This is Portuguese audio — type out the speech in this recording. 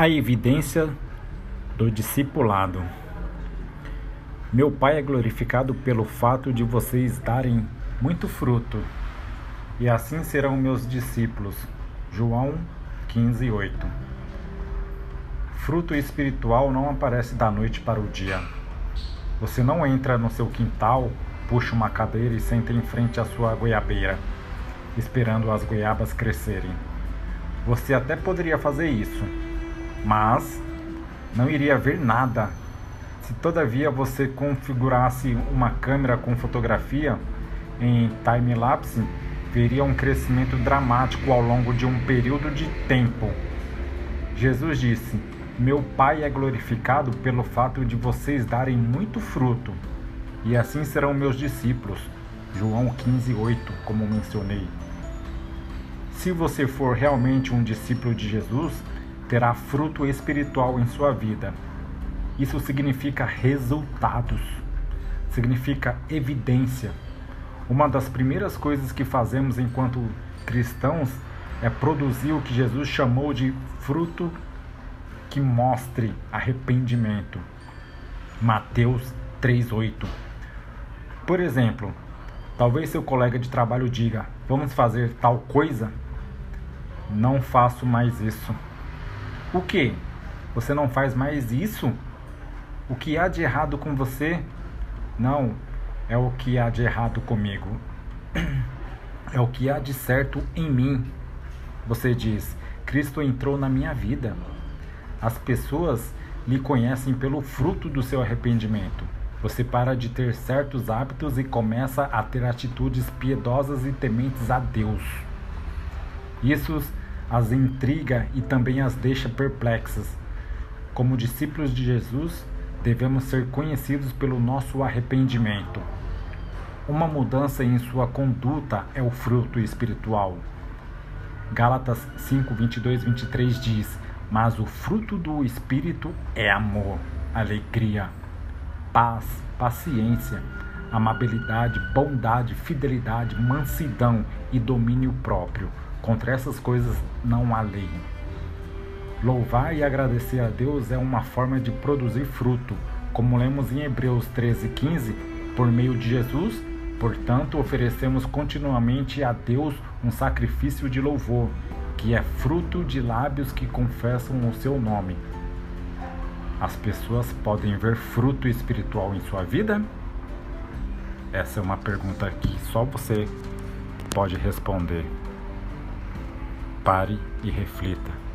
A evidência do discipulado. Meu Pai é glorificado pelo fato de vocês darem muito fruto, e assim serão meus discípulos. João 15, 8. Fruto espiritual não aparece da noite para o dia. Você não entra no seu quintal, puxa uma cadeira e senta em frente à sua goiabeira, esperando as goiabas crescerem. Você até poderia fazer isso, mas não iria ver nada. Se todavia você configurasse uma câmera com fotografia em time-lapse, veria um crescimento dramático ao longo de um período de tempo. Jesus disse: Meu Pai é glorificado pelo fato de vocês darem muito fruto, e assim serão meus discípulos. João 15:8, como mencionei. Se você for realmente um discípulo de Jesus, terá fruto espiritual em sua vida. Isso significa resultados, significa evidência. Uma das primeiras coisas que fazemos enquanto cristãos é produzir o que Jesus chamou de fruto que mostre arrependimento. Mateus 3:8. Por exemplo, talvez seu colega de trabalho diga: "Vamos fazer tal coisa?" Não faço mais isso. O que? Você não faz mais isso? O que há de errado com você? Não, é o que há de errado comigo. É o que há de certo em mim. Você diz: Cristo entrou na minha vida. As pessoas lhe conhecem pelo fruto do seu arrependimento. Você para de ter certos hábitos e começa a ter atitudes piedosas e tementes a Deus. Isso as intriga e também as deixa perplexas. Como discípulos de Jesus, devemos ser conhecidos pelo nosso arrependimento. Uma mudança em sua conduta é o fruto espiritual. Gálatas 5, 22, 23 diz: Mas o fruto do Espírito é amor, alegria, paz, paciência, amabilidade, bondade, fidelidade, mansidão e domínio próprio. Contra essas coisas não há lei. Louvar e agradecer a Deus é uma forma de produzir fruto, como lemos em Hebreus 13:15, por meio de Jesus, portanto, oferecemos continuamente a Deus um sacrifício de louvor, que é fruto de lábios que confessam o seu nome. As pessoas podem ver fruto espiritual em sua vida? Essa é uma pergunta que só você pode responder. Pare e reflita.